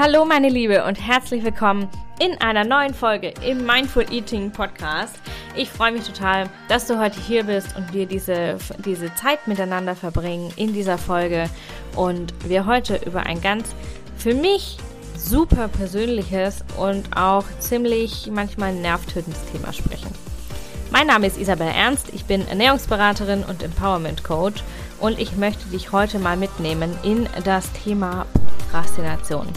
Hallo meine Liebe und herzlich willkommen in einer neuen Folge im Mindful Eating Podcast. Ich freue mich total, dass du heute hier bist und wir diese, diese Zeit miteinander verbringen in dieser Folge und wir heute über ein ganz für mich super persönliches und auch ziemlich manchmal nervtötendes Thema sprechen. Mein Name ist Isabel Ernst, ich bin Ernährungsberaterin und Empowerment Coach und ich möchte dich heute mal mitnehmen in das Thema Prokrastination.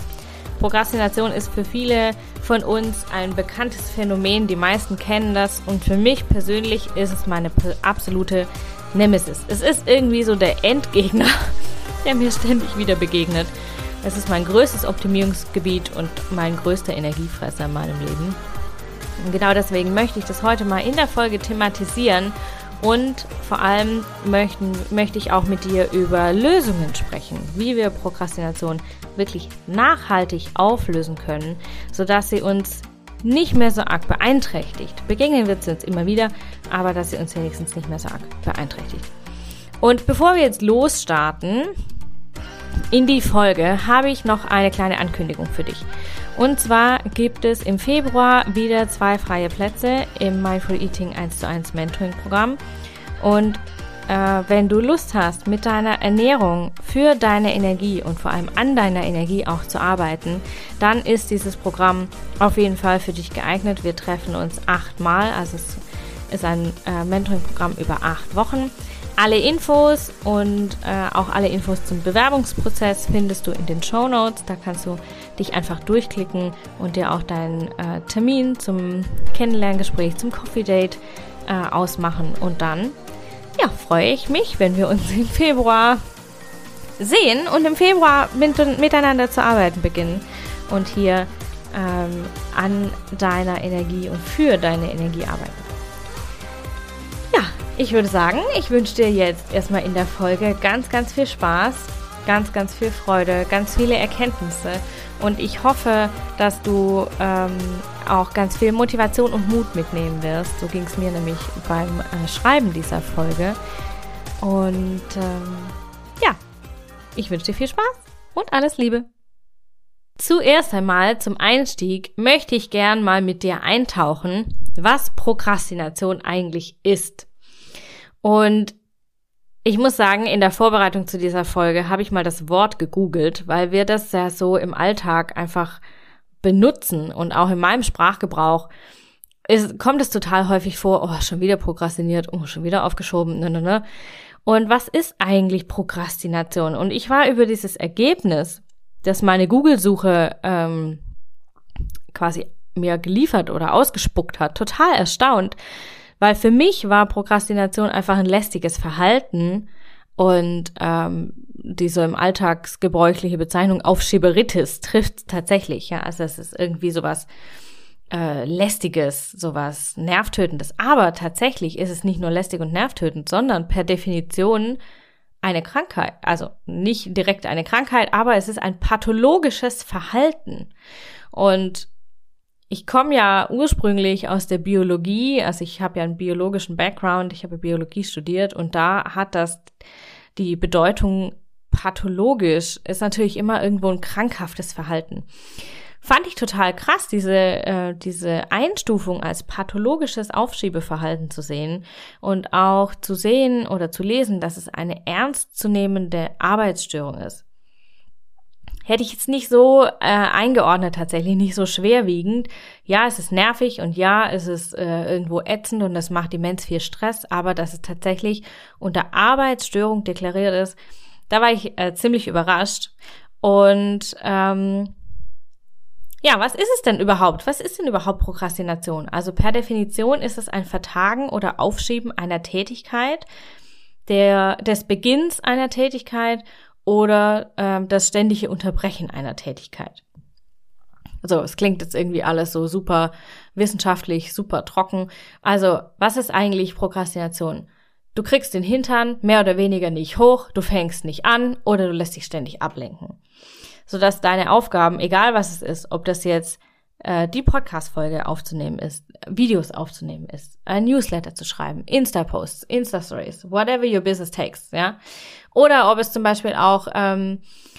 Prokrastination ist für viele von uns ein bekanntes Phänomen. Die meisten kennen das und für mich persönlich ist es meine absolute Nemesis. Es ist irgendwie so der Endgegner, der mir ständig wieder begegnet. Es ist mein größtes Optimierungsgebiet und mein größter Energiefresser in meinem Leben. Und genau deswegen möchte ich das heute mal in der Folge thematisieren und vor allem möchten, möchte ich auch mit dir über Lösungen sprechen, wie wir Prokrastination wirklich nachhaltig auflösen können, sodass sie uns nicht mehr so arg beeinträchtigt. Begegnen wird sie uns immer wieder, aber dass sie uns wenigstens nicht mehr so arg beeinträchtigt. Und bevor wir jetzt losstarten in die Folge, habe ich noch eine kleine Ankündigung für dich. Und zwar gibt es im Februar wieder zwei freie Plätze im Mindful Eating 1 zu 1 Mentoring Programm. Und äh, wenn du Lust hast, mit deiner Ernährung für deine Energie und vor allem an deiner Energie auch zu arbeiten, dann ist dieses Programm auf jeden Fall für dich geeignet. Wir treffen uns achtmal, also es ist ein äh, Mentoring-Programm über acht Wochen. Alle Infos und äh, auch alle Infos zum Bewerbungsprozess findest du in den Show Notes. Da kannst du dich einfach durchklicken und dir auch deinen äh, Termin zum Kennenlerngespräch, zum Coffee Date äh, ausmachen. Und dann ja, freue ich mich, wenn wir uns im Februar sehen und im Februar mit, miteinander zu arbeiten beginnen und hier ähm, an deiner Energie und für deine Energie arbeiten. Ja, ich würde sagen, ich wünsche dir jetzt erstmal in der Folge ganz, ganz viel Spaß, ganz, ganz viel Freude, ganz viele Erkenntnisse und ich hoffe, dass du ähm, auch ganz viel Motivation und Mut mitnehmen wirst. So ging es mir nämlich beim äh, Schreiben dieser Folge. Und ähm, ja, ich wünsche dir viel Spaß und alles Liebe. Zuerst einmal zum Einstieg möchte ich gern mal mit dir eintauchen, was Prokrastination eigentlich ist. Und ich muss sagen, in der Vorbereitung zu dieser Folge habe ich mal das Wort gegoogelt, weil wir das ja so im Alltag einfach benutzen und auch in meinem Sprachgebrauch ist, kommt es total häufig vor, oh, schon wieder prokrastiniert, oh, schon wieder aufgeschoben, ne, ne, ne. Und was ist eigentlich Prokrastination? Und ich war über dieses Ergebnis, das meine Google-Suche ähm, quasi mir geliefert oder ausgespuckt hat, total erstaunt, weil für mich war Prokrastination einfach ein lästiges Verhalten und ähm, diese im Alltagsgebräuchliche Bezeichnung Aufschieberitis trifft tatsächlich. Ja, also es ist irgendwie sowas äh, lästiges, sowas nervtötendes. Aber tatsächlich ist es nicht nur lästig und nervtötend, sondern per Definition eine Krankheit. Also nicht direkt eine Krankheit, aber es ist ein pathologisches Verhalten. Und ich komme ja ursprünglich aus der Biologie, also ich habe ja einen biologischen Background, ich habe Biologie studiert und da hat das die Bedeutung pathologisch, ist natürlich immer irgendwo ein krankhaftes Verhalten. Fand ich total krass, diese, äh, diese Einstufung als pathologisches Aufschiebeverhalten zu sehen und auch zu sehen oder zu lesen, dass es eine ernstzunehmende Arbeitsstörung ist hätte ich jetzt nicht so äh, eingeordnet tatsächlich, nicht so schwerwiegend. Ja, es ist nervig und ja, es ist äh, irgendwo ätzend und das macht immens viel Stress, aber dass es tatsächlich unter Arbeitsstörung deklariert ist, da war ich äh, ziemlich überrascht. Und ähm, ja, was ist es denn überhaupt? Was ist denn überhaupt Prokrastination? Also per Definition ist es ein Vertagen oder Aufschieben einer Tätigkeit, der, des Beginns einer Tätigkeit oder ähm, das ständige Unterbrechen einer Tätigkeit. Also es klingt jetzt irgendwie alles so super wissenschaftlich, super trocken. Also was ist eigentlich Prokrastination? Du kriegst den Hintern mehr oder weniger nicht hoch, du fängst nicht an oder du lässt dich ständig ablenken. Sodass deine Aufgaben, egal was es ist, ob das jetzt äh, die Podcast-Folge aufzunehmen ist, Videos aufzunehmen ist, ein Newsletter zu schreiben, Insta-Posts, Insta-Stories, whatever your business takes, ja. Oder ob es zum Beispiel auch ähm, äh,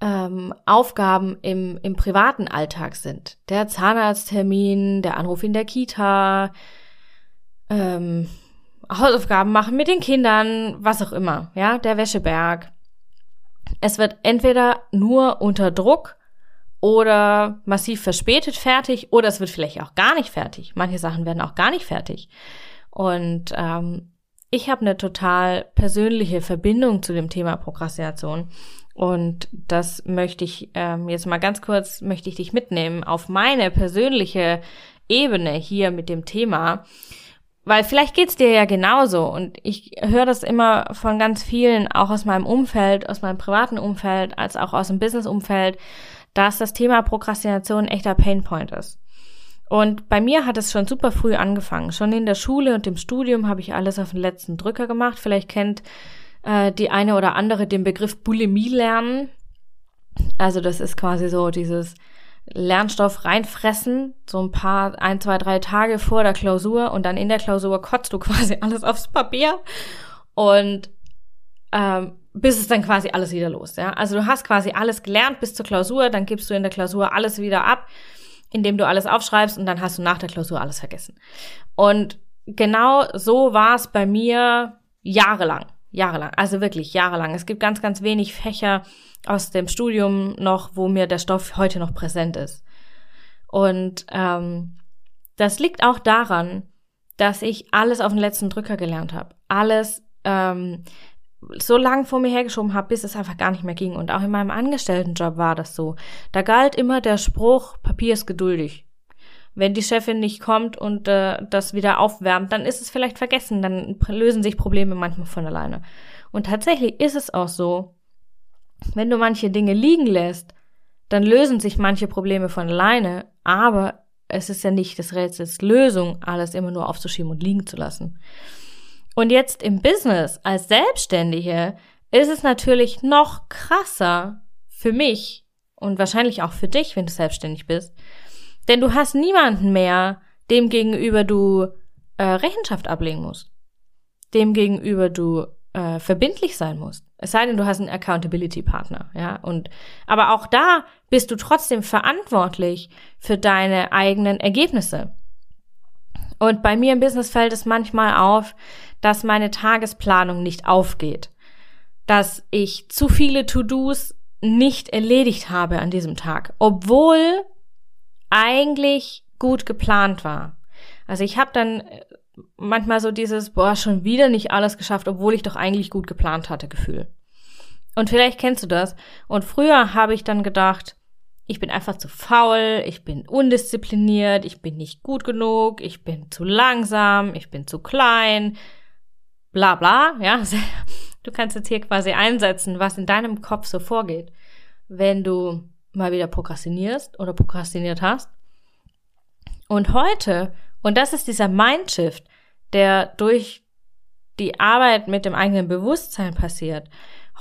ähm, Aufgaben im, im privaten Alltag sind. Der Zahnarzttermin, der Anruf in der Kita, ähm, Hausaufgaben machen mit den Kindern, was auch immer, ja, der Wäscheberg. Es wird entweder nur unter Druck oder massiv verspätet fertig oder es wird vielleicht auch gar nicht fertig. Manche Sachen werden auch gar nicht fertig. Und ähm, ich habe eine total persönliche Verbindung zu dem Thema Prokrastination. Und das möchte ich ähm, jetzt mal ganz kurz, möchte ich dich mitnehmen auf meine persönliche Ebene hier mit dem Thema. Weil vielleicht geht's dir ja genauso. Und ich höre das immer von ganz vielen, auch aus meinem Umfeld, aus meinem privaten Umfeld, als auch aus dem Business-Umfeld, dass das Thema Prokrastination ein echter Painpoint ist. Und bei mir hat es schon super früh angefangen. Schon in der Schule und im Studium habe ich alles auf den letzten Drücker gemacht. Vielleicht kennt äh, die eine oder andere den Begriff Bulimie lernen. Also das ist quasi so dieses Lernstoff reinfressen, so ein paar, ein, zwei, drei Tage vor der Klausur und dann in der Klausur kotzt du quasi alles aufs Papier und ähm, bis es dann quasi alles wieder los. Ja? Also du hast quasi alles gelernt bis zur Klausur, dann gibst du in der Klausur alles wieder ab indem du alles aufschreibst und dann hast du nach der Klausur alles vergessen. Und genau so war es bei mir jahrelang. Jahrelang, also wirklich jahrelang. Es gibt ganz, ganz wenig Fächer aus dem Studium noch, wo mir der Stoff heute noch präsent ist. Und ähm, das liegt auch daran, dass ich alles auf den letzten Drücker gelernt habe. Alles ähm, so lang vor mir hergeschoben habe, bis es einfach gar nicht mehr ging. Und auch in meinem Angestelltenjob war das so. Da galt immer der Spruch, Papier ist geduldig. Wenn die Chefin nicht kommt und äh, das wieder aufwärmt, dann ist es vielleicht vergessen, dann lösen sich Probleme manchmal von alleine. Und tatsächlich ist es auch so, wenn du manche Dinge liegen lässt, dann lösen sich manche Probleme von alleine, aber es ist ja nicht des Rätsels Lösung, alles immer nur aufzuschieben und liegen zu lassen. Und jetzt im Business als Selbstständige ist es natürlich noch krasser für mich und wahrscheinlich auch für dich, wenn du selbstständig bist. Denn du hast niemanden mehr, dem gegenüber du äh, Rechenschaft ablegen musst. Dem gegenüber du äh, verbindlich sein musst. Es sei denn, du hast einen Accountability-Partner, ja. Und aber auch da bist du trotzdem verantwortlich für deine eigenen Ergebnisse. Und bei mir im Business fällt es manchmal auf, dass meine Tagesplanung nicht aufgeht, dass ich zu viele To-Dos nicht erledigt habe an diesem Tag, obwohl eigentlich gut geplant war. Also ich habe dann äh, manchmal so dieses, boah, schon wieder nicht alles geschafft, obwohl ich doch eigentlich gut geplant hatte, Gefühl. Und vielleicht kennst du das. Und früher habe ich dann gedacht, ich bin einfach zu faul, ich bin undiszipliniert, ich bin nicht gut genug, ich bin zu langsam, ich bin zu klein, bla bla, ja. Du kannst jetzt hier quasi einsetzen, was in deinem Kopf so vorgeht, wenn du mal wieder prokrastinierst oder prokrastiniert hast. Und heute, und das ist dieser Mindshift, der durch die Arbeit mit dem eigenen Bewusstsein passiert.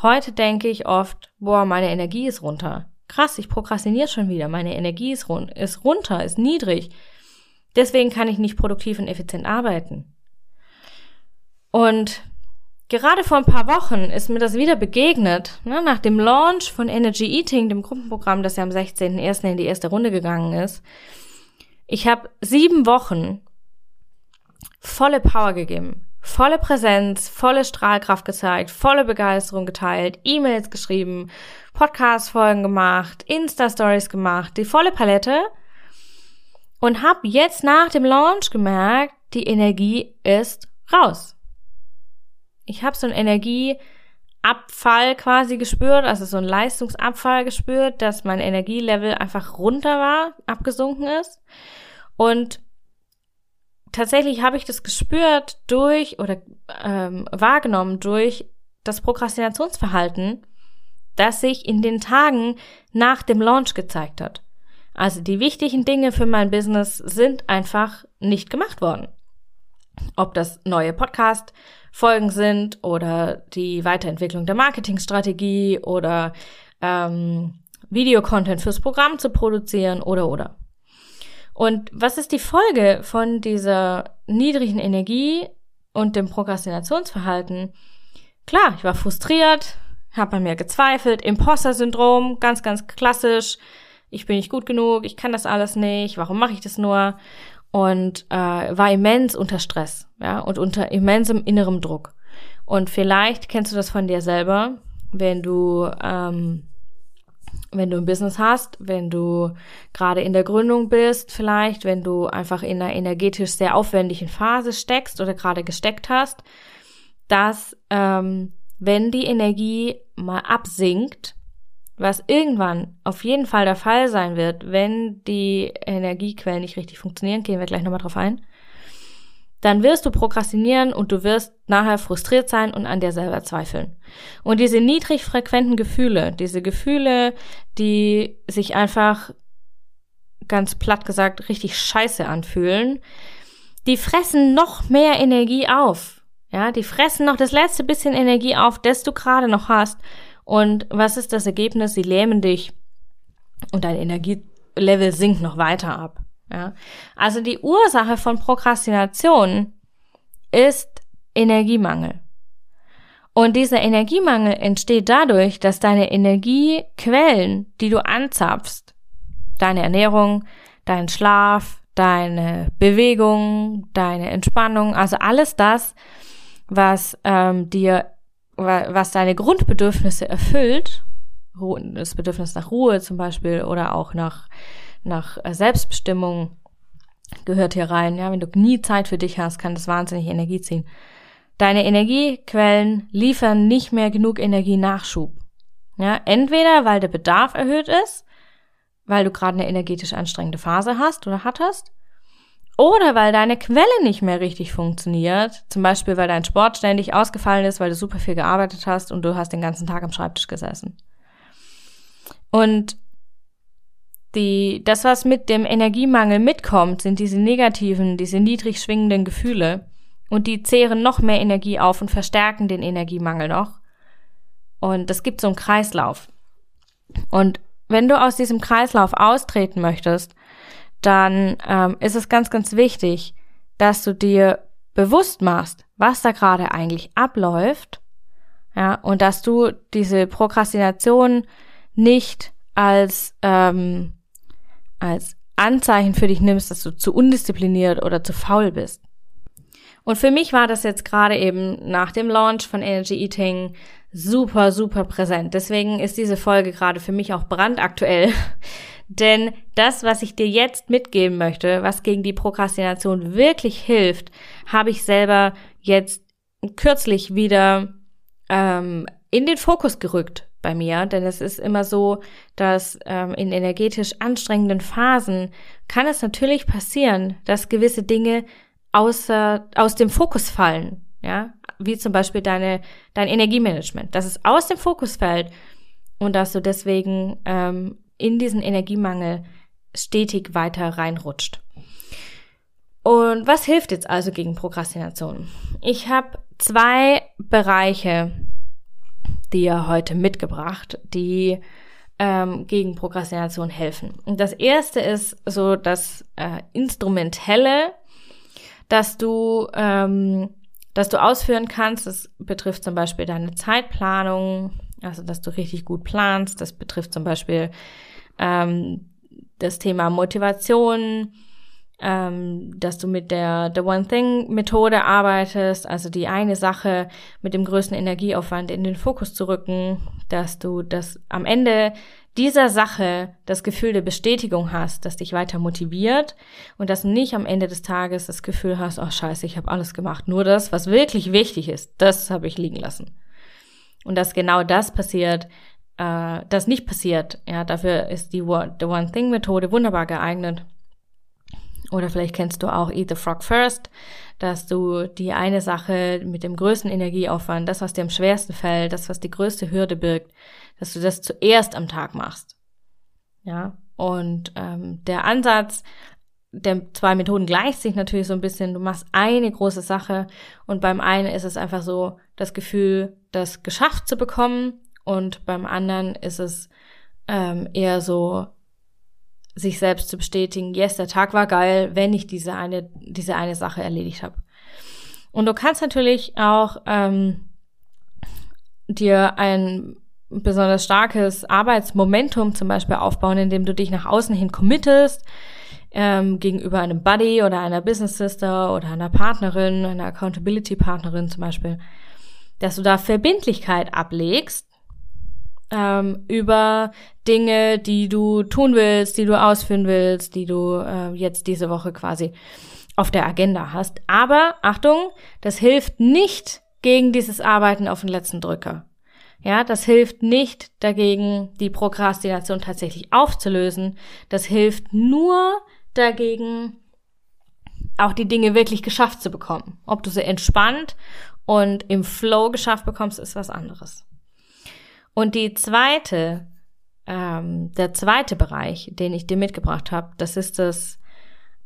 Heute denke ich oft, boah, meine Energie ist runter. Krass, ich prokrastiniere schon wieder. Meine Energie ist, run ist runter, ist niedrig. Deswegen kann ich nicht produktiv und effizient arbeiten. Und gerade vor ein paar Wochen ist mir das wieder begegnet, ne, nach dem Launch von Energy Eating, dem Gruppenprogramm, das ja am 16.01. in die erste Runde gegangen ist. Ich habe sieben Wochen volle Power gegeben, volle Präsenz, volle Strahlkraft gezeigt, volle Begeisterung geteilt, E-Mails geschrieben, Podcast-Folgen gemacht, Insta-Stories gemacht, die volle Palette und habe jetzt nach dem Launch gemerkt, die Energie ist raus ich habe so einen Energieabfall quasi gespürt, also so einen Leistungsabfall gespürt, dass mein Energielevel einfach runter war, abgesunken ist. Und tatsächlich habe ich das gespürt durch oder ähm, wahrgenommen durch das Prokrastinationsverhalten, das sich in den Tagen nach dem Launch gezeigt hat. Also die wichtigen Dinge für mein Business sind einfach nicht gemacht worden. Ob das neue Podcast Folgen sind oder die Weiterentwicklung der Marketingstrategie oder ähm, Videocontent fürs Programm zu produzieren oder oder. Und was ist die Folge von dieser niedrigen Energie und dem Prokrastinationsverhalten? Klar, ich war frustriert, hat man mir gezweifelt. Imposter-Syndrom, ganz, ganz klassisch. Ich bin nicht gut genug, ich kann das alles nicht, warum mache ich das nur? Und äh, war immens unter Stress, ja, und unter immensem innerem Druck. Und vielleicht kennst du das von dir selber, wenn du ähm, wenn du ein Business hast, wenn du gerade in der Gründung bist, vielleicht, wenn du einfach in einer energetisch sehr aufwendigen Phase steckst oder gerade gesteckt hast, dass ähm, wenn die Energie mal absinkt, was irgendwann auf jeden Fall der Fall sein wird, wenn die Energiequellen nicht richtig funktionieren, gehen wir gleich nochmal drauf ein, dann wirst du prokrastinieren und du wirst nachher frustriert sein und an dir selber zweifeln. Und diese niedrig frequenten Gefühle, diese Gefühle, die sich einfach ganz platt gesagt richtig scheiße anfühlen, die fressen noch mehr Energie auf. Ja, die fressen noch das letzte bisschen Energie auf, das du gerade noch hast. Und was ist das Ergebnis? Sie lähmen dich und dein Energielevel sinkt noch weiter ab. Ja? Also die Ursache von Prokrastination ist Energiemangel. Und dieser Energiemangel entsteht dadurch, dass deine Energiequellen, die du anzapfst, deine Ernährung, dein Schlaf, deine Bewegung, deine Entspannung, also alles das, was ähm, dir, was deine Grundbedürfnisse erfüllt, das Bedürfnis nach Ruhe zum Beispiel oder auch nach nach äh, Selbstbestimmung gehört hier rein. Ja, wenn du nie Zeit für dich hast, kann das wahnsinnig Energie ziehen. Deine Energiequellen liefern nicht mehr genug Energienachschub. Ja, entweder weil der Bedarf erhöht ist, weil du gerade eine energetisch anstrengende Phase hast oder hattest, oder weil deine Quelle nicht mehr richtig funktioniert, zum Beispiel weil dein Sport ständig ausgefallen ist, weil du super viel gearbeitet hast und du hast den ganzen Tag am Schreibtisch gesessen. Und die, das, was mit dem Energiemangel mitkommt, sind diese negativen, diese niedrig schwingenden Gefühle. Und die zehren noch mehr Energie auf und verstärken den Energiemangel noch. Und das gibt so einen Kreislauf. Und wenn du aus diesem Kreislauf austreten möchtest, dann ähm, ist es ganz, ganz wichtig, dass du dir bewusst machst, was da gerade eigentlich abläuft, ja, und dass du diese Prokrastination nicht als ähm, als Anzeichen für dich nimmst, dass du zu undiszipliniert oder zu faul bist. Und für mich war das jetzt gerade eben nach dem Launch von Energy Eating super, super präsent. Deswegen ist diese Folge gerade für mich auch brandaktuell. Denn das, was ich dir jetzt mitgeben möchte, was gegen die Prokrastination wirklich hilft, habe ich selber jetzt kürzlich wieder ähm, in den Fokus gerückt bei mir, denn es ist immer so, dass ähm, in energetisch anstrengenden Phasen kann es natürlich passieren, dass gewisse Dinge außer, aus dem Fokus fallen, ja, wie zum Beispiel deine, dein Energiemanagement, dass es aus dem Fokus fällt und dass du deswegen ähm, in diesen Energiemangel stetig weiter reinrutscht. Und was hilft jetzt also gegen Prokrastination? Ich habe zwei Bereiche, dir heute mitgebracht, die ähm, gegen Prokrastination helfen. Und das erste ist so das äh, Instrumentelle, dass du, ähm, dass du ausführen kannst. Das betrifft zum Beispiel deine Zeitplanung, also dass du richtig gut planst. Das betrifft zum Beispiel ähm, das Thema Motivation, ähm, dass du mit der The One Thing Methode arbeitest, also die eine Sache mit dem größten Energieaufwand in den Fokus zu rücken, dass du das am Ende dieser Sache das Gefühl der Bestätigung hast, das dich weiter motiviert und dass du nicht am Ende des Tages das Gefühl hast, oh scheiße, ich habe alles gemacht, nur das, was wirklich wichtig ist, das habe ich liegen lassen. Und dass genau das passiert, äh, das nicht passiert, ja, dafür ist die The One Thing Methode wunderbar geeignet oder vielleicht kennst du auch Eat the Frog First, dass du die eine Sache mit dem größten Energieaufwand, das, was dir am schwersten fällt, das, was die größte Hürde birgt, dass du das zuerst am Tag machst. Ja, und ähm, der Ansatz der zwei Methoden gleicht sich natürlich so ein bisschen. Du machst eine große Sache und beim einen ist es einfach so das Gefühl, das geschafft zu bekommen und beim anderen ist es ähm, eher so sich selbst zu bestätigen, yes, der Tag war geil, wenn ich diese eine, diese eine Sache erledigt habe. Und du kannst natürlich auch ähm, dir ein besonders starkes Arbeitsmomentum zum Beispiel aufbauen, indem du dich nach außen hin committest, ähm, gegenüber einem Buddy oder einer Business Sister oder einer Partnerin, einer Accountability Partnerin zum Beispiel, dass du da Verbindlichkeit ablegst ähm, über Dinge, die du tun willst, die du ausführen willst, die du äh, jetzt diese Woche quasi auf der Agenda hast. Aber Achtung, das hilft nicht gegen dieses Arbeiten auf den letzten Drücker. Ja, das hilft nicht dagegen, die Prokrastination tatsächlich aufzulösen. Das hilft nur dagegen, auch die Dinge wirklich geschafft zu bekommen. Ob du sie entspannt und im Flow geschafft bekommst, ist was anderes. Und die zweite, ähm, der zweite Bereich, den ich dir mitgebracht habe, das ist das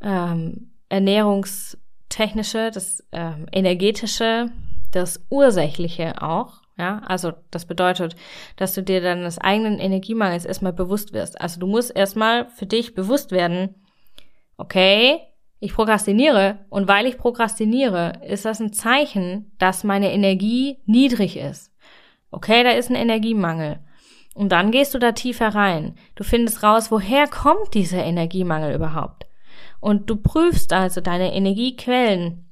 ähm, ernährungstechnische, das ähm, energetische, das ursächliche auch. Ja, also das bedeutet, dass du dir dann des eigenen Energiemangels erstmal bewusst wirst. Also du musst erstmal für dich bewusst werden, okay, ich prokrastiniere und weil ich prokrastiniere, ist das ein Zeichen, dass meine Energie niedrig ist. Okay, da ist ein Energiemangel. Und dann gehst du da tiefer rein. Du findest raus, woher kommt dieser Energiemangel überhaupt? Und du prüfst also deine Energiequellen,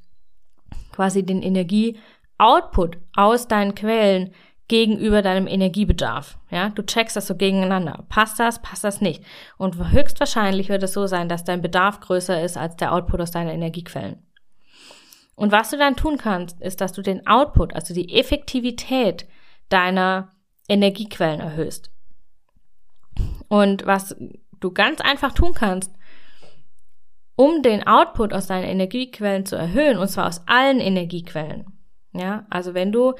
quasi den Energieoutput aus deinen Quellen gegenüber deinem Energiebedarf. Ja, du checkst das so gegeneinander. Passt das, passt das nicht? Und höchstwahrscheinlich wird es so sein, dass dein Bedarf größer ist als der Output aus deinen Energiequellen. Und was du dann tun kannst, ist, dass du den Output, also die Effektivität deiner Energiequellen erhöhst. Und was du ganz einfach tun kannst, um den Output aus deinen Energiequellen zu erhöhen, und zwar aus allen Energiequellen. Ja, also wenn du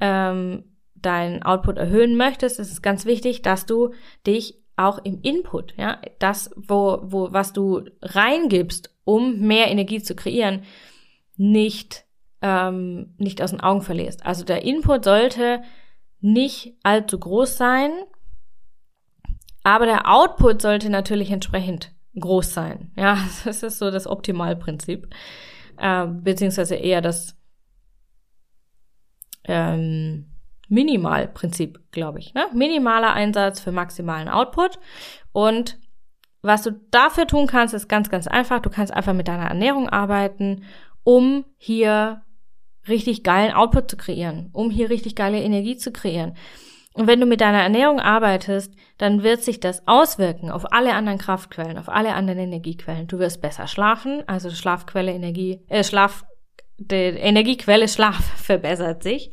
ähm, deinen Output erhöhen möchtest, ist es ganz wichtig, dass du dich auch im Input, ja, das, wo, wo, was du reingibst, um mehr Energie zu kreieren, nicht, ähm, nicht aus den Augen verlierst. Also der Input sollte nicht allzu groß sein, aber der Output sollte natürlich entsprechend groß sein. Ja, das ist so das Optimalprinzip, äh, beziehungsweise eher das ähm, Minimalprinzip, glaube ich. Ne? Minimaler Einsatz für maximalen Output. Und was du dafür tun kannst, ist ganz, ganz einfach. Du kannst einfach mit deiner Ernährung arbeiten, um hier richtig geilen Output zu kreieren, um hier richtig geile Energie zu kreieren. Und wenn du mit deiner Ernährung arbeitest, dann wird sich das auswirken auf alle anderen Kraftquellen, auf alle anderen Energiequellen. Du wirst besser schlafen, also Schlafquelle Energie, äh, Schlaf, die Energiequelle Schlaf verbessert sich.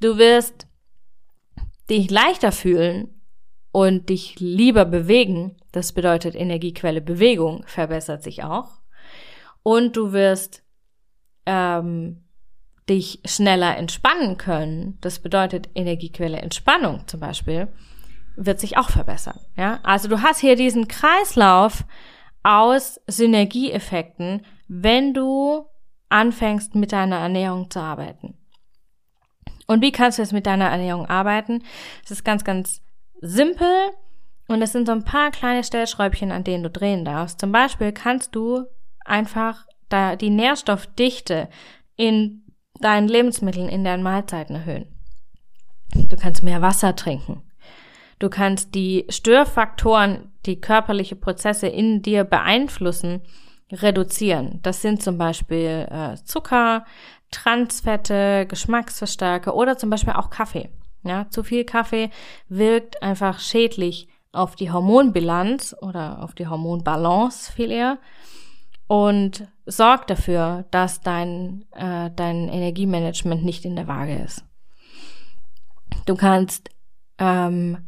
Du wirst dich leichter fühlen und dich lieber bewegen. Das bedeutet Energiequelle Bewegung verbessert sich auch. Und du wirst ähm, dich schneller entspannen können, das bedeutet Energiequelle Entspannung zum Beispiel, wird sich auch verbessern. Ja, also du hast hier diesen Kreislauf aus Synergieeffekten, wenn du anfängst mit deiner Ernährung zu arbeiten. Und wie kannst du jetzt mit deiner Ernährung arbeiten? Es ist ganz, ganz simpel und es sind so ein paar kleine Stellschräubchen, an denen du drehen darfst. Zum Beispiel kannst du einfach da die Nährstoffdichte in deinen Lebensmitteln, in deinen Mahlzeiten erhöhen. Du kannst mehr Wasser trinken. Du kannst die Störfaktoren, die körperliche Prozesse in dir beeinflussen, reduzieren. Das sind zum Beispiel äh, Zucker, Transfette, Geschmacksverstärker oder zum Beispiel auch Kaffee. Ja, zu viel Kaffee wirkt einfach schädlich auf die Hormonbilanz oder auf die Hormonbalance viel eher und sorg dafür, dass dein, äh, dein Energiemanagement nicht in der Waage ist. Du kannst ähm,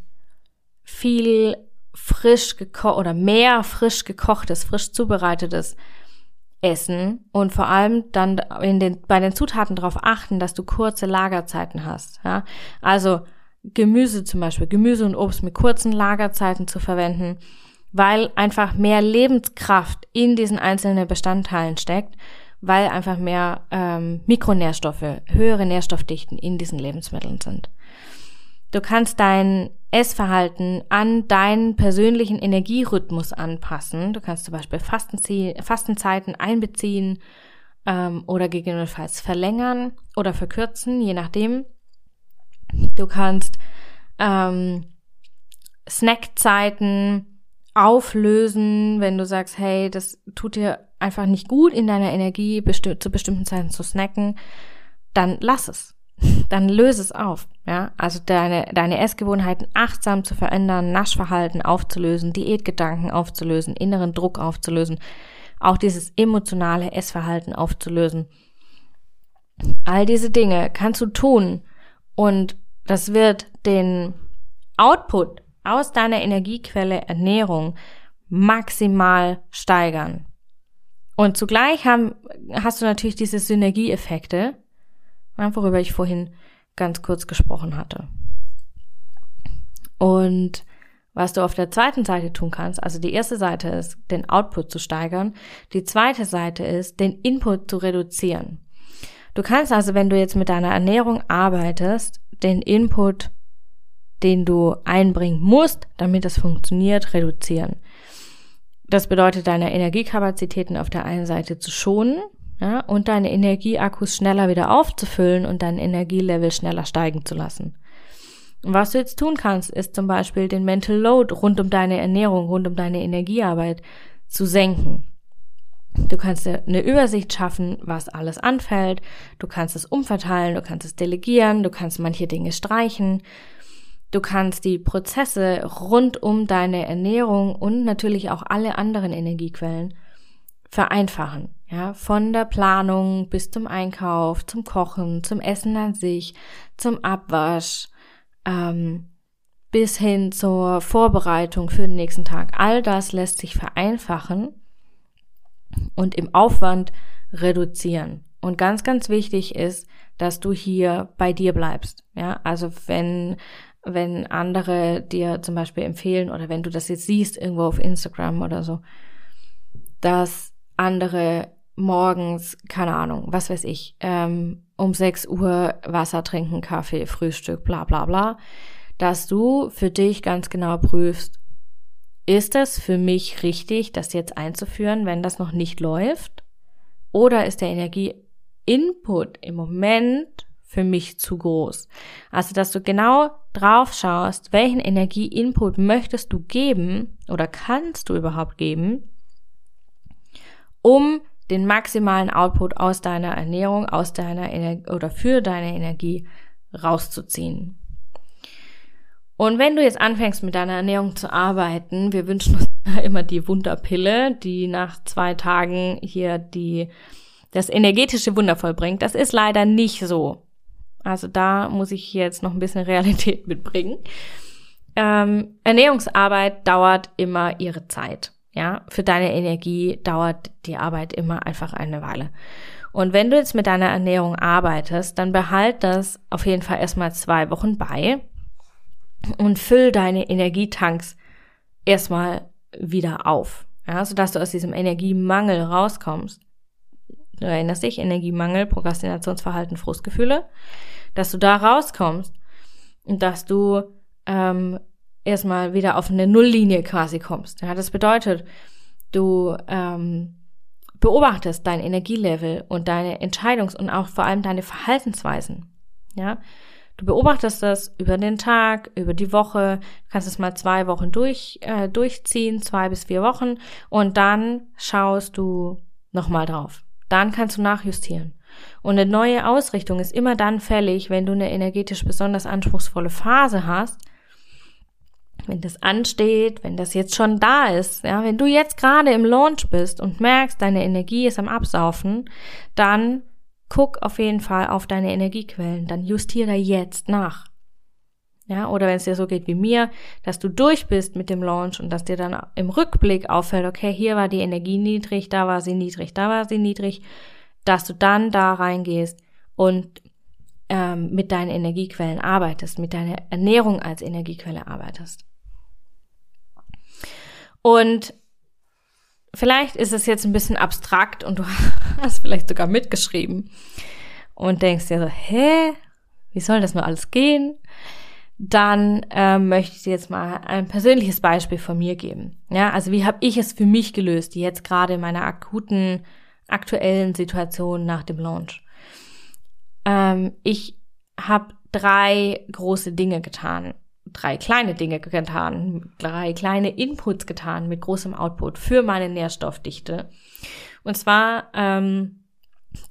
viel frisch gekocht oder mehr frisch gekochtes, frisch zubereitetes essen und vor allem dann in den, bei den Zutaten darauf achten, dass du kurze Lagerzeiten hast. Ja? Also Gemüse zum Beispiel, Gemüse und Obst mit kurzen Lagerzeiten zu verwenden weil einfach mehr Lebenskraft in diesen einzelnen Bestandteilen steckt, weil einfach mehr ähm, Mikronährstoffe, höhere Nährstoffdichten in diesen Lebensmitteln sind. Du kannst dein Essverhalten an deinen persönlichen Energierhythmus anpassen. Du kannst zum Beispiel Fastenzeiten einbeziehen ähm, oder gegebenenfalls verlängern oder verkürzen, je nachdem. Du kannst ähm, Snackzeiten auflösen, wenn du sagst, hey, das tut dir einfach nicht gut in deiner Energie, besti zu bestimmten Zeiten zu snacken, dann lass es. Dann löse es auf. Ja, also deine, deine Essgewohnheiten achtsam zu verändern, Naschverhalten aufzulösen, Diätgedanken aufzulösen, inneren Druck aufzulösen, auch dieses emotionale Essverhalten aufzulösen. All diese Dinge kannst du tun und das wird den Output aus deiner Energiequelle Ernährung maximal steigern. Und zugleich haben, hast du natürlich diese Synergieeffekte, worüber ich vorhin ganz kurz gesprochen hatte. Und was du auf der zweiten Seite tun kannst, also die erste Seite ist, den Output zu steigern, die zweite Seite ist, den Input zu reduzieren. Du kannst also, wenn du jetzt mit deiner Ernährung arbeitest, den Input, den du einbringen musst, damit es funktioniert, reduzieren. Das bedeutet, deine Energiekapazitäten auf der einen Seite zu schonen ja, und deine Energieakkus schneller wieder aufzufüllen und dein Energielevel schneller steigen zu lassen. Und was du jetzt tun kannst, ist zum Beispiel den Mental Load rund um deine Ernährung, rund um deine Energiearbeit zu senken. Du kannst dir eine Übersicht schaffen, was alles anfällt. Du kannst es umverteilen, du kannst es delegieren, du kannst manche Dinge streichen. Du kannst die Prozesse rund um deine Ernährung und natürlich auch alle anderen Energiequellen vereinfachen. Ja, von der Planung bis zum Einkauf, zum Kochen, zum Essen an sich, zum Abwasch, ähm, bis hin zur Vorbereitung für den nächsten Tag. All das lässt sich vereinfachen und im Aufwand reduzieren. Und ganz, ganz wichtig ist, dass du hier bei dir bleibst. Ja, also wenn, wenn andere dir zum Beispiel empfehlen oder wenn du das jetzt siehst irgendwo auf Instagram oder so, dass andere morgens, keine Ahnung, was weiß ich, ähm, um 6 Uhr Wasser trinken, Kaffee, Frühstück, bla bla bla, dass du für dich ganz genau prüfst, ist es für mich richtig, das jetzt einzuführen, wenn das noch nicht läuft? Oder ist der Energieinput im Moment für mich zu groß? Also, dass du genau drauf schaust, welchen Energieinput möchtest du geben oder kannst du überhaupt geben, um den maximalen Output aus deiner Ernährung, aus deiner Energie oder für deine Energie rauszuziehen. Und wenn du jetzt anfängst mit deiner Ernährung zu arbeiten, wir wünschen uns immer die Wunderpille, die nach zwei Tagen hier die, das energetische Wunder vollbringt. Das ist leider nicht so. Also da muss ich jetzt noch ein bisschen Realität mitbringen. Ähm, Ernährungsarbeit dauert immer ihre Zeit. Ja, für deine Energie dauert die Arbeit immer einfach eine Weile. Und wenn du jetzt mit deiner Ernährung arbeitest, dann behalt das auf jeden Fall erstmal zwei Wochen bei und füll deine Energietanks erstmal wieder auf, ja, sodass du aus diesem Energiemangel rauskommst. Du erinnerst dich, Energiemangel, Prokrastinationsverhalten, Frustgefühle, dass du da rauskommst und dass du ähm, erstmal wieder auf eine Nulllinie quasi kommst. Ja, das bedeutet, du ähm, beobachtest dein Energielevel und deine Entscheidungs- und auch vor allem deine Verhaltensweisen. Ja, Du beobachtest das über den Tag, über die Woche, kannst es mal zwei Wochen durch, äh, durchziehen, zwei bis vier Wochen und dann schaust du nochmal drauf. Dann kannst du nachjustieren. Und eine neue Ausrichtung ist immer dann fällig, wenn du eine energetisch besonders anspruchsvolle Phase hast, wenn das ansteht, wenn das jetzt schon da ist, ja, wenn du jetzt gerade im Launch bist und merkst, deine Energie ist am Absaufen, dann guck auf jeden Fall auf deine Energiequellen, dann justiere jetzt nach. Ja, oder wenn es dir so geht wie mir, dass du durch bist mit dem Launch und dass dir dann im Rückblick auffällt, okay, hier war die Energie niedrig, da war sie niedrig, da war sie niedrig, dass du dann da reingehst und ähm, mit deinen Energiequellen arbeitest, mit deiner Ernährung als Energiequelle arbeitest. Und Vielleicht ist es jetzt ein bisschen abstrakt und du hast vielleicht sogar mitgeschrieben und denkst dir so, hä, wie soll das nur alles gehen? Dann äh, möchte ich dir jetzt mal ein persönliches Beispiel von mir geben. Ja, also wie habe ich es für mich gelöst, jetzt gerade in meiner akuten, aktuellen Situation nach dem Launch? Ähm, ich habe drei große Dinge getan. drei kleine Dinge getan, drei kleine Inputs getan mit großem Output für meine Nährstoffdichte. Und zwar ähm,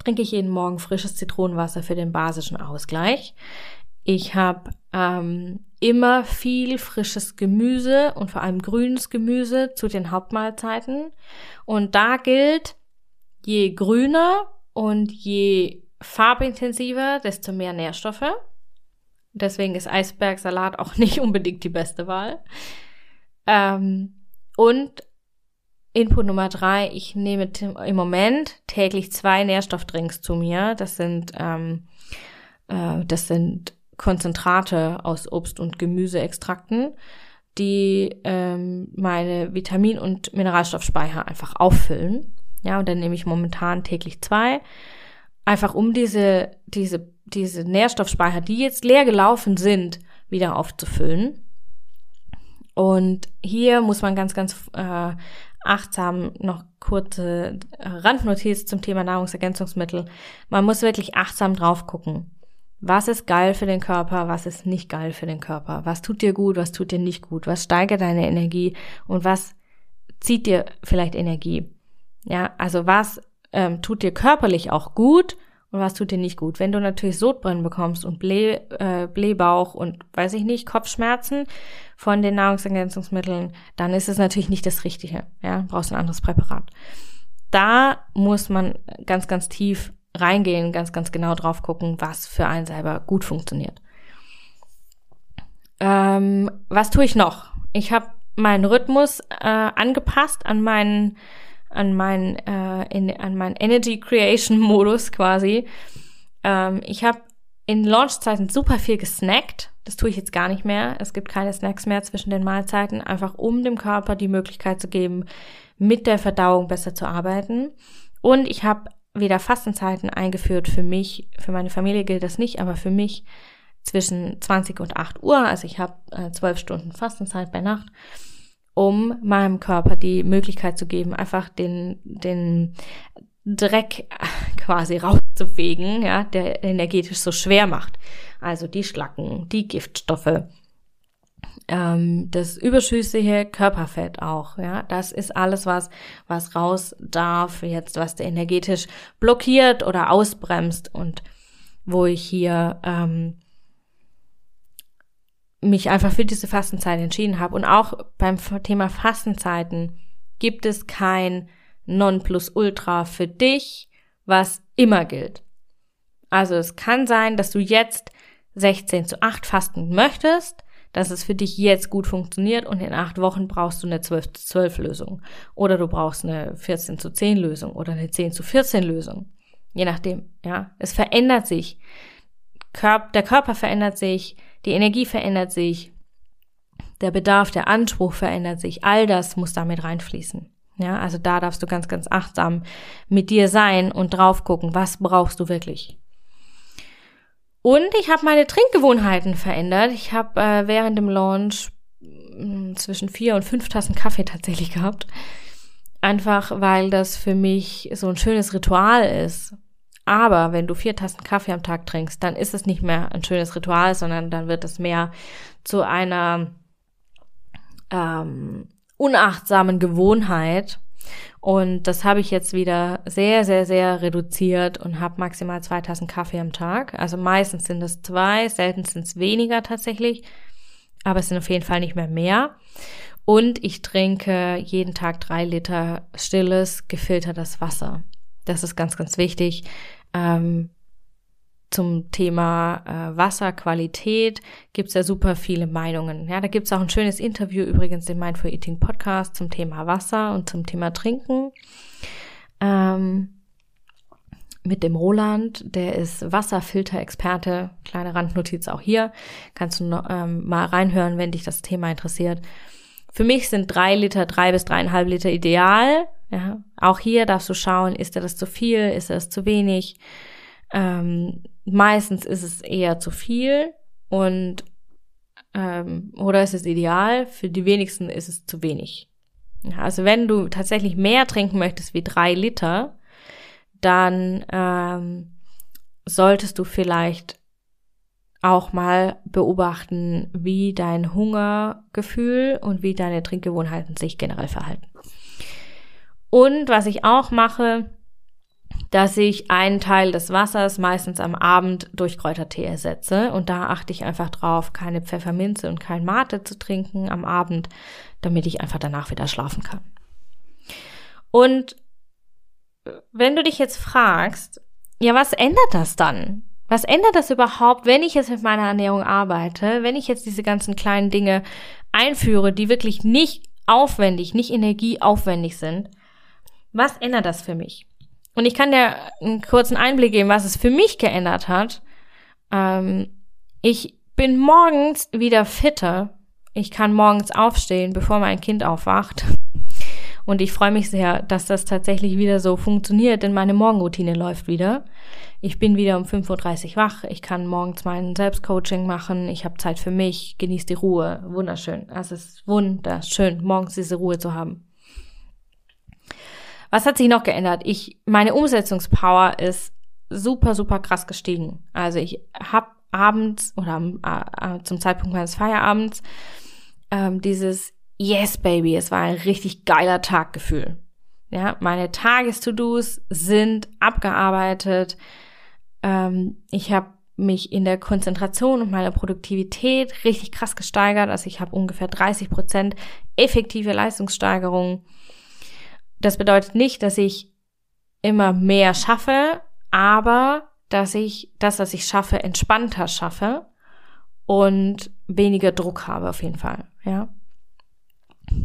trinke ich jeden Morgen frisches Zitronenwasser für den basischen Ausgleich. Ich habe ähm, immer viel frisches Gemüse und vor allem grünes Gemüse zu den Hauptmahlzeiten. Und da gilt, je grüner und je farbintensiver, desto mehr Nährstoffe. Deswegen ist Eisbergsalat auch nicht unbedingt die beste Wahl. Ähm, und Input Nummer drei, ich nehme im Moment täglich zwei Nährstoffdrinks zu mir. Das sind, ähm, äh, das sind Konzentrate aus Obst- und Gemüseextrakten, die ähm, meine Vitamin- und Mineralstoffspeicher einfach auffüllen. Ja, und dann nehme ich momentan täglich zwei. Einfach um diese, diese, diese Nährstoffspeicher, die jetzt leer gelaufen sind, wieder aufzufüllen. Und hier muss man ganz, ganz äh, achtsam noch kurze Randnotiz zum Thema Nahrungsergänzungsmittel. Man muss wirklich achtsam drauf gucken. Was ist geil für den Körper, was ist nicht geil für den Körper? Was tut dir gut, was tut dir nicht gut? Was steigert deine Energie und was zieht dir vielleicht Energie? Ja, also was ähm, tut dir körperlich auch gut und was tut dir nicht gut. Wenn du natürlich Sodbrennen bekommst und Blä, äh, Blähbauch und weiß ich nicht, Kopfschmerzen von den Nahrungsergänzungsmitteln, dann ist es natürlich nicht das Richtige. Ja, brauchst ein anderes Präparat. Da muss man ganz, ganz tief reingehen, ganz, ganz genau drauf gucken, was für einen selber gut funktioniert. Ähm, was tue ich noch? Ich habe meinen Rhythmus äh, angepasst an meinen an meinen, äh, in, an meinen Energy Creation Modus quasi. Ähm, ich habe in Launchzeiten super viel gesnackt. Das tue ich jetzt gar nicht mehr. Es gibt keine Snacks mehr zwischen den Mahlzeiten, einfach um dem Körper die Möglichkeit zu geben, mit der Verdauung besser zu arbeiten. Und ich habe wieder Fastenzeiten eingeführt für mich. Für meine Familie gilt das nicht, aber für mich zwischen 20 und 8 Uhr. Also ich habe äh, 12 Stunden Fastenzeit bei Nacht um meinem Körper die Möglichkeit zu geben, einfach den, den Dreck quasi rauszufegen, ja, der energetisch so schwer macht. Also die Schlacken, die Giftstoffe, ähm, das überschüssige Körperfett auch, ja, das ist alles was, was raus darf, jetzt was der energetisch blockiert oder ausbremst und wo ich hier ähm, mich einfach für diese Fastenzeit entschieden habe. Und auch beim Thema Fastenzeiten gibt es kein Nonplusultra für dich, was immer gilt. Also es kann sein, dass du jetzt 16 zu 8 fasten möchtest, dass es für dich jetzt gut funktioniert und in acht Wochen brauchst du eine 12 zu 12 Lösung. Oder du brauchst eine 14 zu 10 Lösung oder eine 10 zu 14 Lösung. Je nachdem, ja. Es verändert sich. der Körper verändert sich, die Energie verändert sich, der Bedarf, der Anspruch verändert sich, all das muss damit reinfließen. Ja, also da darfst du ganz, ganz achtsam mit dir sein und drauf gucken, was brauchst du wirklich. Und ich habe meine Trinkgewohnheiten verändert. Ich habe äh, während dem Launch mh, zwischen vier und fünf Tassen Kaffee tatsächlich gehabt. Einfach weil das für mich so ein schönes Ritual ist. Aber wenn du vier Tassen Kaffee am Tag trinkst, dann ist es nicht mehr ein schönes Ritual, sondern dann wird es mehr zu einer ähm, unachtsamen Gewohnheit. Und das habe ich jetzt wieder sehr, sehr, sehr reduziert und habe maximal zwei Tassen Kaffee am Tag. Also meistens sind es zwei, selten sind es weniger tatsächlich, aber es sind auf jeden Fall nicht mehr mehr. Und ich trinke jeden Tag drei Liter stilles, gefiltertes Wasser. Das ist ganz, ganz wichtig. Ähm, zum Thema äh, Wasserqualität gibt's ja super viele Meinungen. Ja, da gibt's auch ein schönes Interview übrigens im Mindful Eating Podcast zum Thema Wasser und zum Thema Trinken. Ähm, mit dem Roland, der ist Wasserfilter-Experte. Kleine Randnotiz auch hier. Kannst du noch, ähm, mal reinhören, wenn dich das Thema interessiert. Für mich sind drei Liter, drei bis dreieinhalb Liter ideal. Ja, auch hier darfst du schauen, ist dir das zu viel, ist das zu wenig. Ähm, meistens ist es eher zu viel und ähm, oder ist es ideal. Für die wenigsten ist es zu wenig. Also wenn du tatsächlich mehr trinken möchtest wie drei Liter, dann ähm, solltest du vielleicht auch mal beobachten, wie dein Hungergefühl und wie deine Trinkgewohnheiten sich generell verhalten. Und was ich auch mache, dass ich einen Teil des Wassers meistens am Abend durch Kräutertee ersetze. Und da achte ich einfach drauf, keine Pfefferminze und kein Mate zu trinken am Abend, damit ich einfach danach wieder schlafen kann. Und wenn du dich jetzt fragst, ja, was ändert das dann? Was ändert das überhaupt, wenn ich jetzt mit meiner Ernährung arbeite, wenn ich jetzt diese ganzen kleinen Dinge einführe, die wirklich nicht aufwendig, nicht energieaufwendig sind? Was ändert das für mich? Und ich kann dir einen kurzen Einblick geben, was es für mich geändert hat. Ähm, ich bin morgens wieder fitter. Ich kann morgens aufstehen, bevor mein Kind aufwacht. Und ich freue mich sehr, dass das tatsächlich wieder so funktioniert, denn meine Morgenroutine läuft wieder. Ich bin wieder um 5.30 Uhr wach. Ich kann morgens mein Selbstcoaching machen. Ich habe Zeit für mich, genieße die Ruhe. Wunderschön. Es ist wunderschön, morgens diese Ruhe zu haben. Was hat sich noch geändert? Ich, meine Umsetzungspower ist super, super krass gestiegen. Also ich habe abends oder äh, zum Zeitpunkt meines Feierabends ähm, dieses Yes, Baby, es war ein richtig geiler Taggefühl. Ja, meine Tages-To-Dos sind abgearbeitet. Ähm, ich habe mich in der Konzentration und meiner Produktivität richtig krass gesteigert. Also ich habe ungefähr 30 Prozent effektive Leistungssteigerung das bedeutet nicht, dass ich immer mehr schaffe, aber dass ich das, was ich schaffe, entspannter schaffe und weniger Druck habe auf jeden Fall, ja.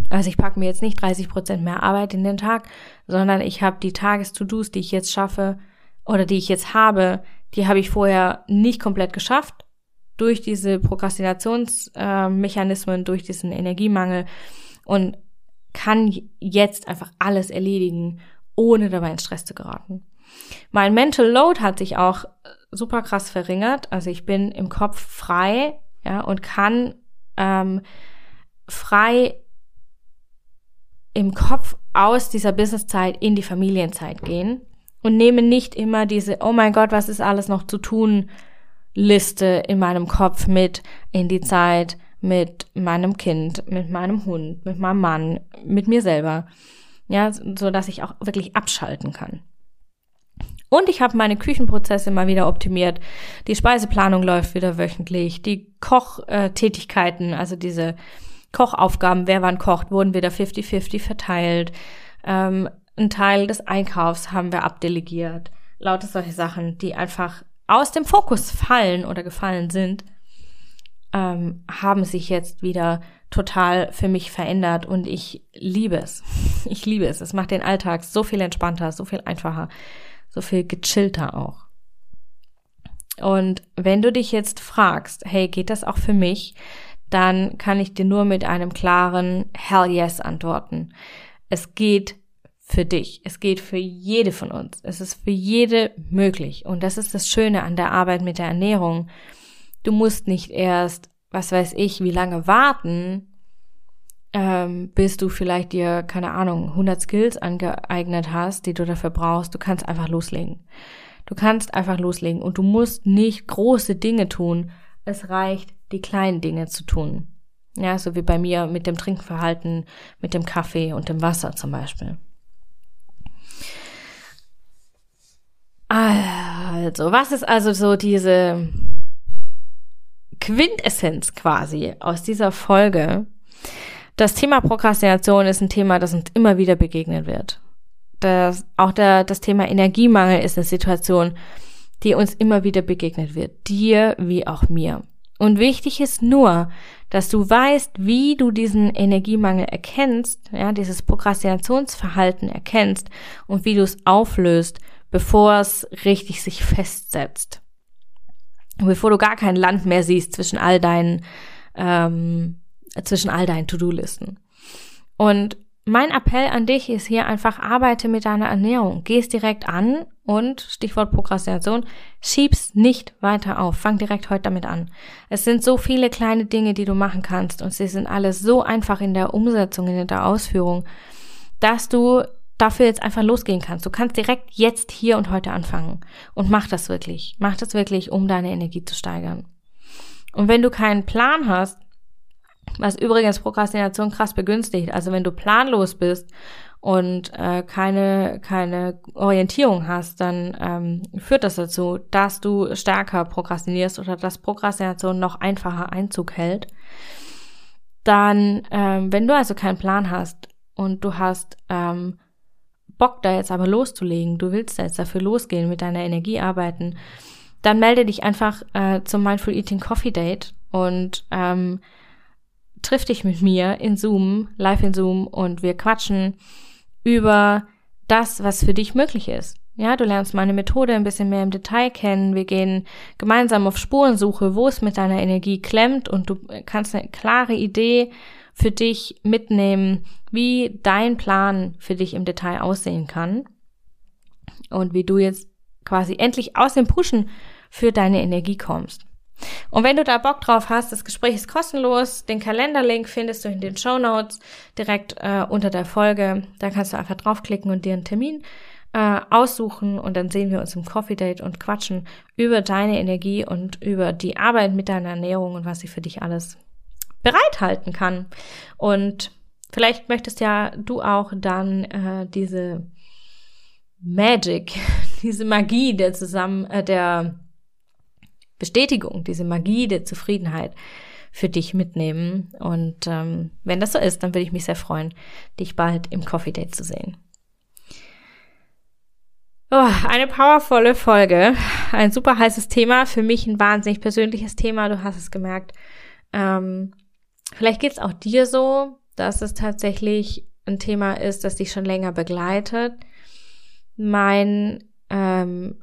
Also ich packe mir jetzt nicht 30 Prozent mehr Arbeit in den Tag, sondern ich habe die Tages-To-Dos, die ich jetzt schaffe oder die ich jetzt habe, die habe ich vorher nicht komplett geschafft durch diese Prokrastinationsmechanismen, äh, durch diesen Energiemangel und kann jetzt einfach alles erledigen, ohne dabei in Stress zu geraten. Mein Mental Load hat sich auch super krass verringert. Also ich bin im Kopf frei, ja, und kann ähm, frei im Kopf aus dieser Businesszeit in die Familienzeit gehen und nehme nicht immer diese, oh mein Gott, was ist alles noch zu tun, Liste in meinem Kopf mit in die Zeit, mit meinem Kind, mit meinem Hund, mit meinem Mann, mit mir selber. Ja, so dass ich auch wirklich abschalten kann. Und ich habe meine Küchenprozesse mal wieder optimiert. Die Speiseplanung läuft wieder wöchentlich. Die Kochtätigkeiten, also diese Kochaufgaben, wer wann kocht, wurden wieder 50-50 verteilt. Ähm, ein Teil des Einkaufs haben wir abdelegiert. Lauter solche Sachen, die einfach aus dem Fokus fallen oder gefallen sind ähm, haben sich jetzt wieder total für mich verändert und ich liebe es. Ich liebe es. Es macht den Alltag so viel entspannter, so viel einfacher, so viel gechillter auch. Und wenn du dich jetzt fragst, hey, geht das auch für mich? Dann kann ich dir nur mit einem klaren Hell yes antworten. Es geht für dich. Es geht für jede von uns. Es ist für jede möglich. Und das ist das Schöne an der Arbeit mit der Ernährung. Du musst nicht erst, was weiß ich, wie lange warten, ähm, bis du vielleicht dir, keine Ahnung, 100 Skills angeeignet hast, die du dafür brauchst. Du kannst einfach loslegen. Du kannst einfach loslegen und du musst nicht große Dinge tun. Es reicht, die kleinen Dinge zu tun. Ja, so wie bei mir mit dem Trinkverhalten, mit dem Kaffee und dem Wasser zum Beispiel. Also, was ist also so diese Quintessenz quasi aus dieser Folge. Das Thema Prokrastination ist ein Thema, das uns immer wieder begegnen wird. Das, auch der, das Thema Energiemangel ist eine Situation, die uns immer wieder begegnet wird. Dir wie auch mir. Und wichtig ist nur, dass du weißt, wie du diesen Energiemangel erkennst, ja, dieses Prokrastinationsverhalten erkennst und wie du es auflöst, bevor es richtig sich festsetzt bevor du gar kein Land mehr siehst zwischen all deinen, ähm, zwischen all deinen To-Do-Listen. Und mein Appell an dich ist hier einfach, arbeite mit deiner Ernährung. Geh es direkt an und, Stichwort Prokrastination, schieb's nicht weiter auf. Fang direkt heute damit an. Es sind so viele kleine Dinge, die du machen kannst und sie sind alles so einfach in der Umsetzung, in der Ausführung, dass du dafür jetzt einfach losgehen kannst. Du kannst direkt jetzt hier und heute anfangen und mach das wirklich. Mach das wirklich, um deine Energie zu steigern. Und wenn du keinen Plan hast, was übrigens Prokrastination krass begünstigt, also wenn du planlos bist und äh, keine, keine Orientierung hast, dann ähm, führt das dazu, dass du stärker prokrastinierst oder dass Prokrastination noch einfacher Einzug hält. Dann, ähm, wenn du also keinen Plan hast und du hast ähm, Bock da jetzt aber loszulegen, du willst jetzt dafür losgehen, mit deiner Energie arbeiten, dann melde dich einfach äh, zum Mindful Eating Coffee Date und ähm, triff dich mit mir in Zoom, live in Zoom und wir quatschen über das, was für dich möglich ist. Ja, du lernst meine Methode ein bisschen mehr im Detail kennen. Wir gehen gemeinsam auf Spurensuche, wo es mit deiner Energie klemmt und du kannst eine klare Idee für dich mitnehmen, wie dein Plan für dich im Detail aussehen kann und wie du jetzt quasi endlich aus dem Pushen für deine Energie kommst. Und wenn du da Bock drauf hast, das Gespräch ist kostenlos. Den Kalenderlink findest du in den Show Notes direkt äh, unter der Folge. Da kannst du einfach draufklicken und dir einen Termin äh, aussuchen und dann sehen wir uns im Coffee Date und quatschen über deine Energie und über die Arbeit mit deiner Ernährung und was sie für dich alles bereithalten kann. Und vielleicht möchtest ja du auch dann äh, diese Magic, diese Magie der zusammen äh, der Bestätigung, diese Magie der Zufriedenheit für dich mitnehmen. Und ähm, wenn das so ist, dann würde ich mich sehr freuen, dich bald im Coffee Date zu sehen. Oh, eine powervolle Folge, ein super heißes Thema, für mich ein wahnsinnig persönliches Thema, du hast es gemerkt. Ähm, vielleicht geht es auch dir so, dass es tatsächlich ein Thema ist, das dich schon länger begleitet. Mein ähm,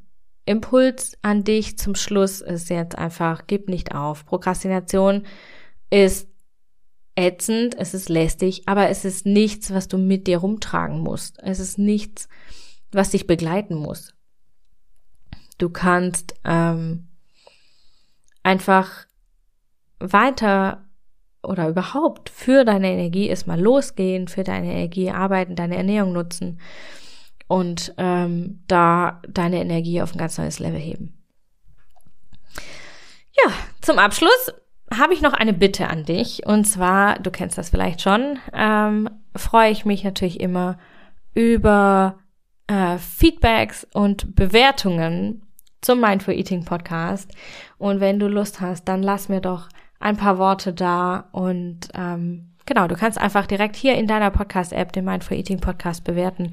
Impuls an dich zum Schluss ist jetzt einfach, gib nicht auf. Prokrastination ist ätzend, es ist lästig, aber es ist nichts, was du mit dir rumtragen musst. Es ist nichts, was dich begleiten muss. Du kannst ähm, einfach weiter oder überhaupt für deine Energie erstmal losgehen, für deine Energie arbeiten, deine Ernährung nutzen und ähm, da deine Energie auf ein ganz neues Level heben. Ja, zum Abschluss habe ich noch eine Bitte an dich. Und zwar, du kennst das vielleicht schon, ähm, freue ich mich natürlich immer über äh, Feedbacks und Bewertungen zum Mindful Eating Podcast. Und wenn du Lust hast, dann lass mir doch ein paar Worte da und ähm, Genau, du kannst einfach direkt hier in deiner Podcast-App den Mindful Eating Podcast bewerten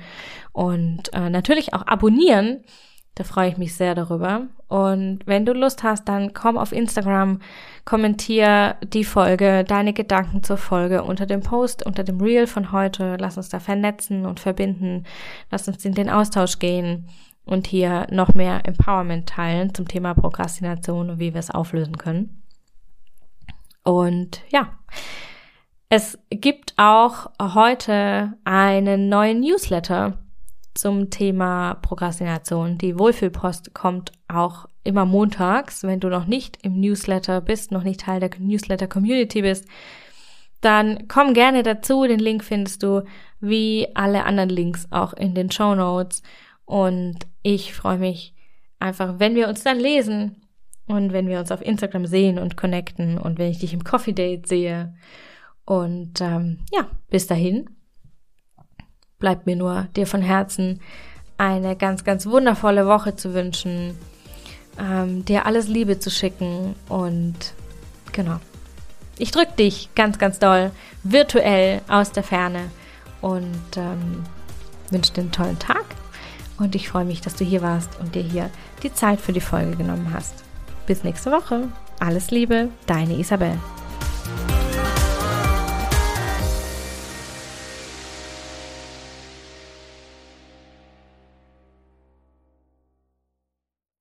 und äh, natürlich auch abonnieren. Da freue ich mich sehr darüber. Und wenn du Lust hast, dann komm auf Instagram, kommentier die Folge, deine Gedanken zur Folge unter dem Post, unter dem Reel von heute. Lass uns da vernetzen und verbinden. Lass uns in den Austausch gehen und hier noch mehr Empowerment teilen zum Thema Prokrastination und wie wir es auflösen können. Und ja, es gibt auch heute einen neuen Newsletter zum Thema Prokrastination. Die Wohlfühlpost kommt auch immer montags. Wenn du noch nicht im Newsletter bist, noch nicht Teil der Newsletter Community bist, dann komm gerne dazu. Den Link findest du wie alle anderen Links auch in den Show Notes. Und ich freue mich einfach, wenn wir uns dann lesen und wenn wir uns auf Instagram sehen und connecten und wenn ich dich im Coffee Date sehe und ähm, ja, bis dahin bleibt mir nur dir von Herzen eine ganz, ganz wundervolle Woche zu wünschen, ähm, dir alles Liebe zu schicken und genau. Ich drück dich ganz, ganz doll virtuell aus der Ferne und ähm, wünsche dir einen tollen Tag. Und ich freue mich, dass du hier warst und dir hier die Zeit für die Folge genommen hast. Bis nächste Woche. Alles Liebe, deine Isabel.